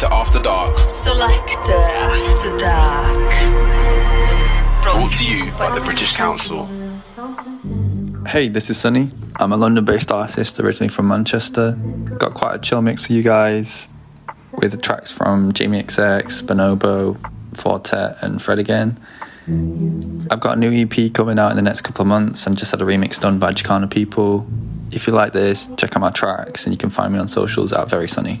Selector After Dark. Selector After Dark. Brought to you by the British Council. Hey, this is Sonnee. I'm a London based artist originally from Manchester. Got quite a chill mix for you guys with tracks from Jamie XX, Bonobo, Four Tet, and Fred again. I've got a new EP coming out in the next couple of months and just had a remix done by Chicana People. If you like this, check out my tracks and you can find me on socials at Very Sunny.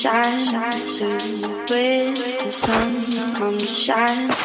shine through. When the sun comes shining.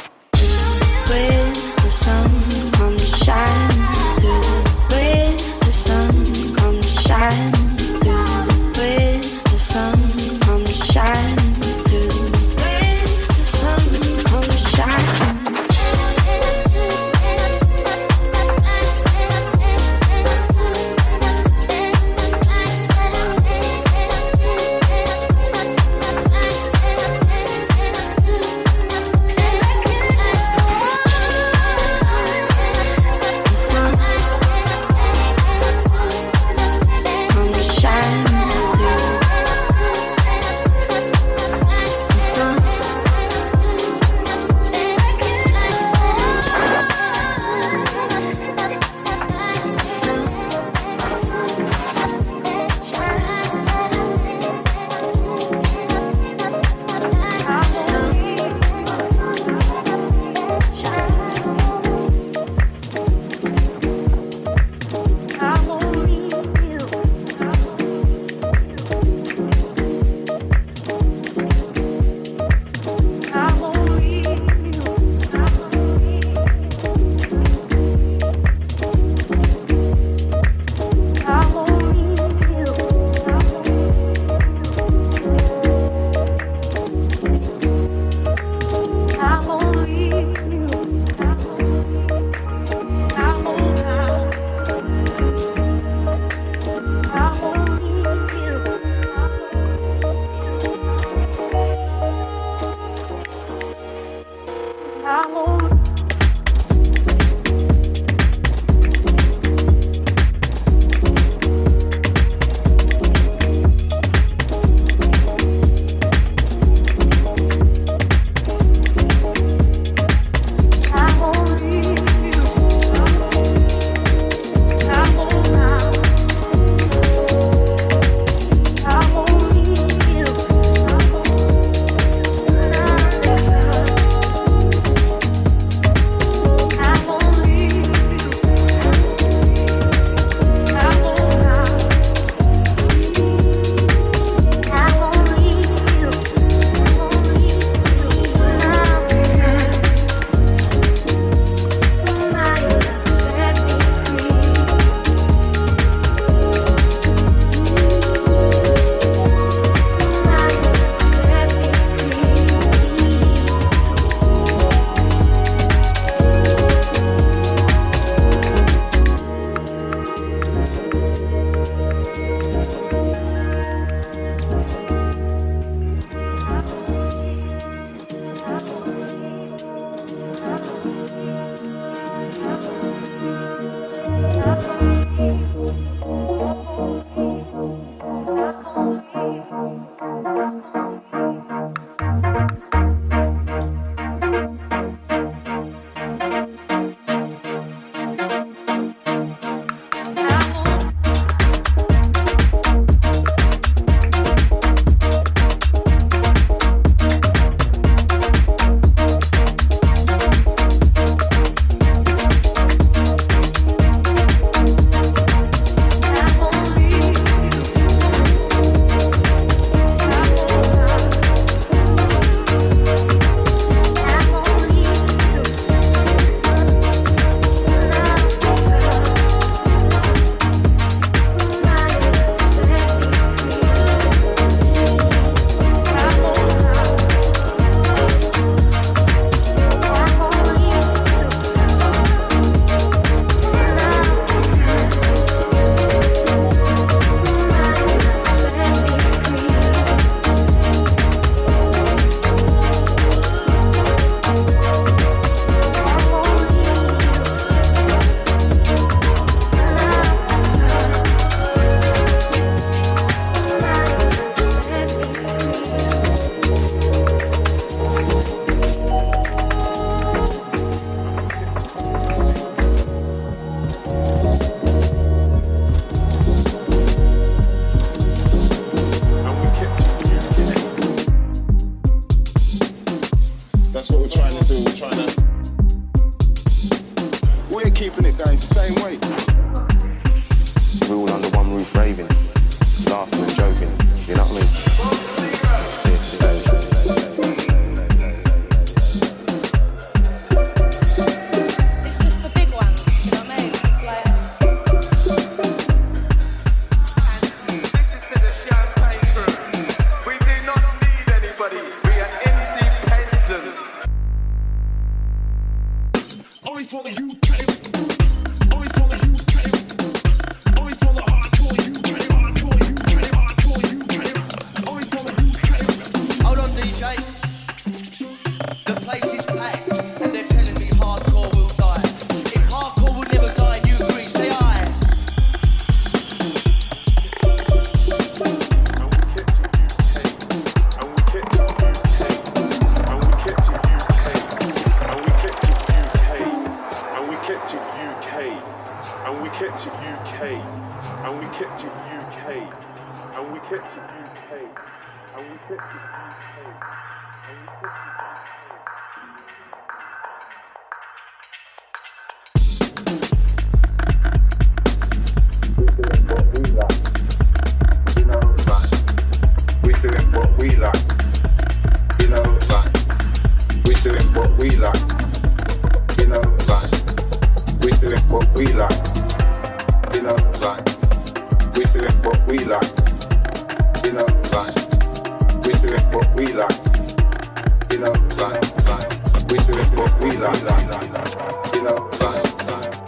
time.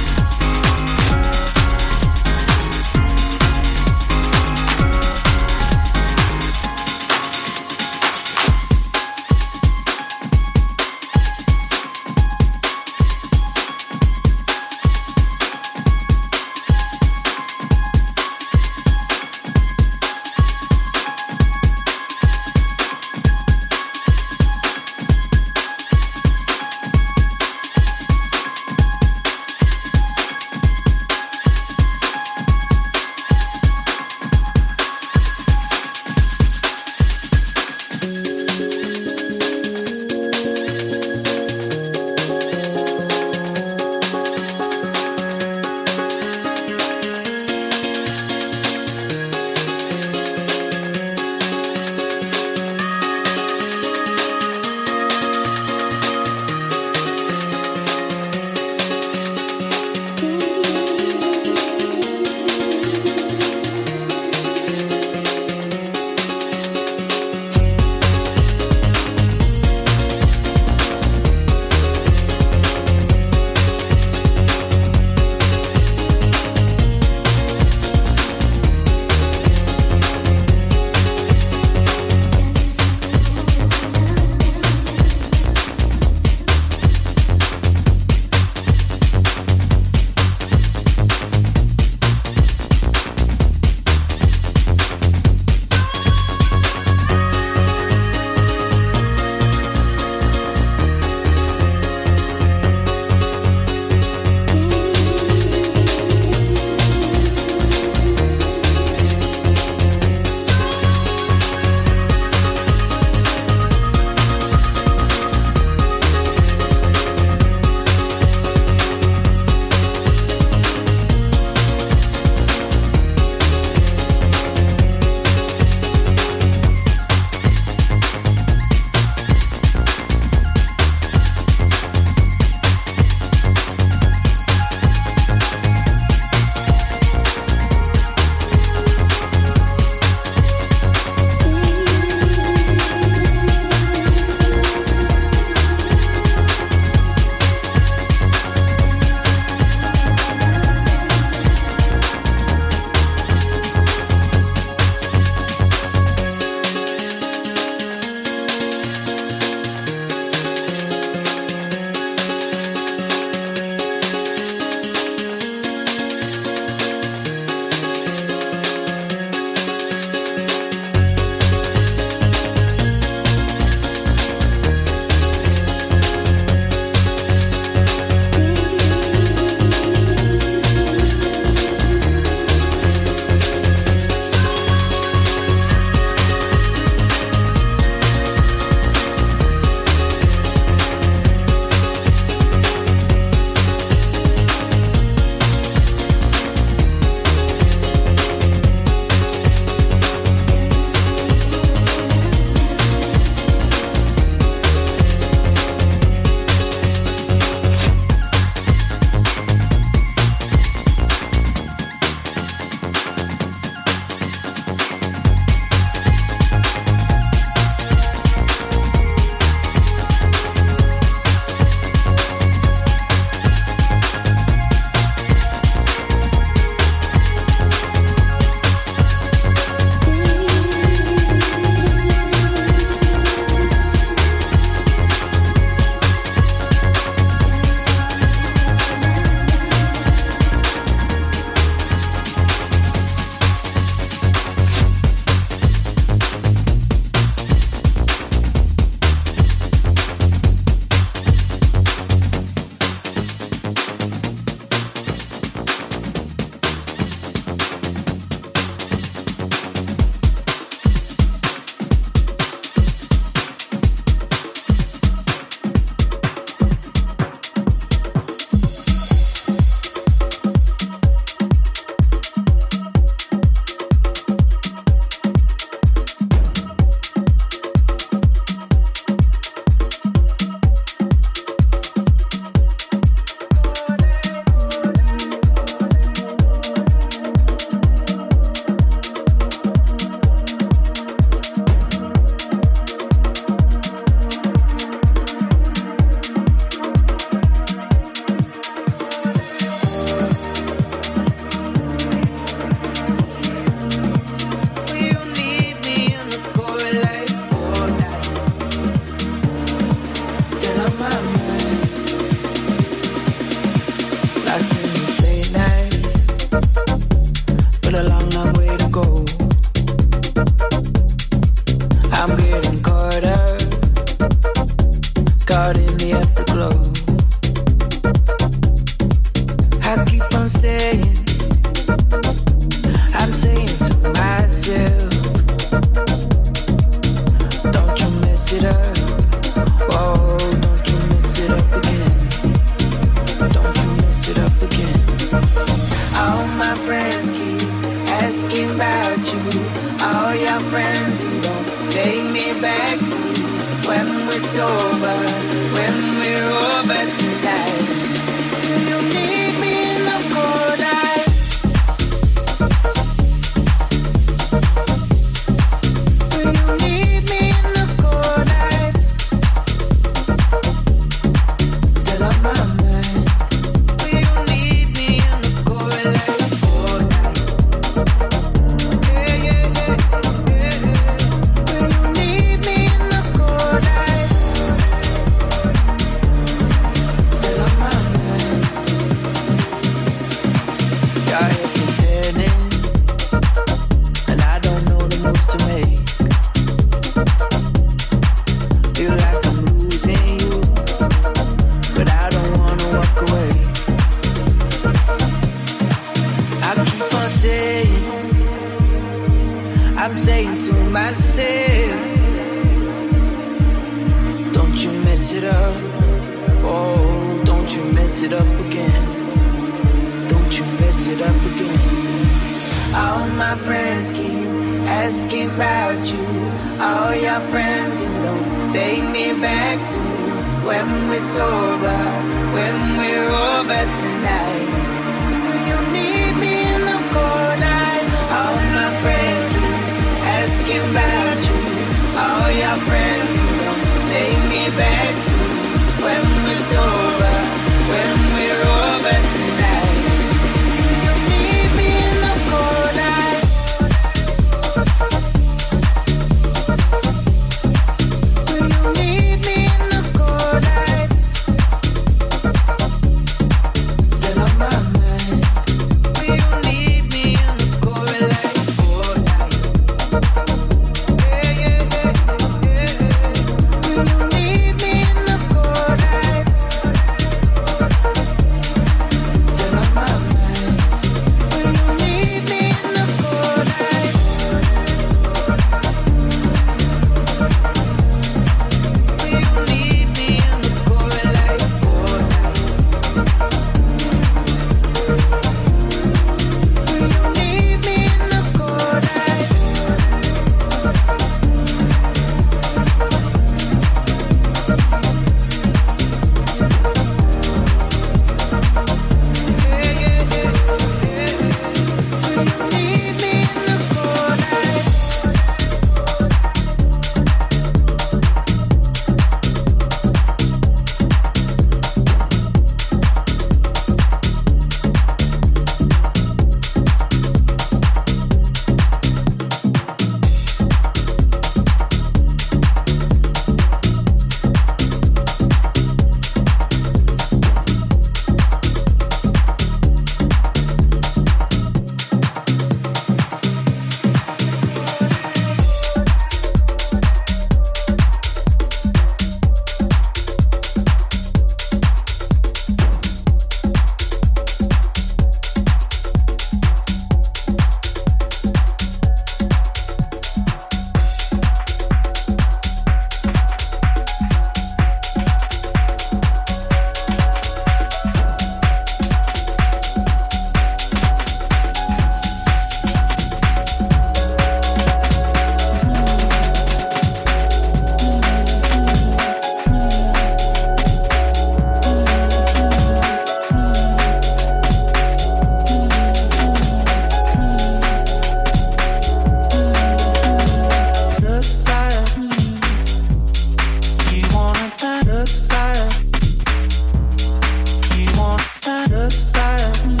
fire.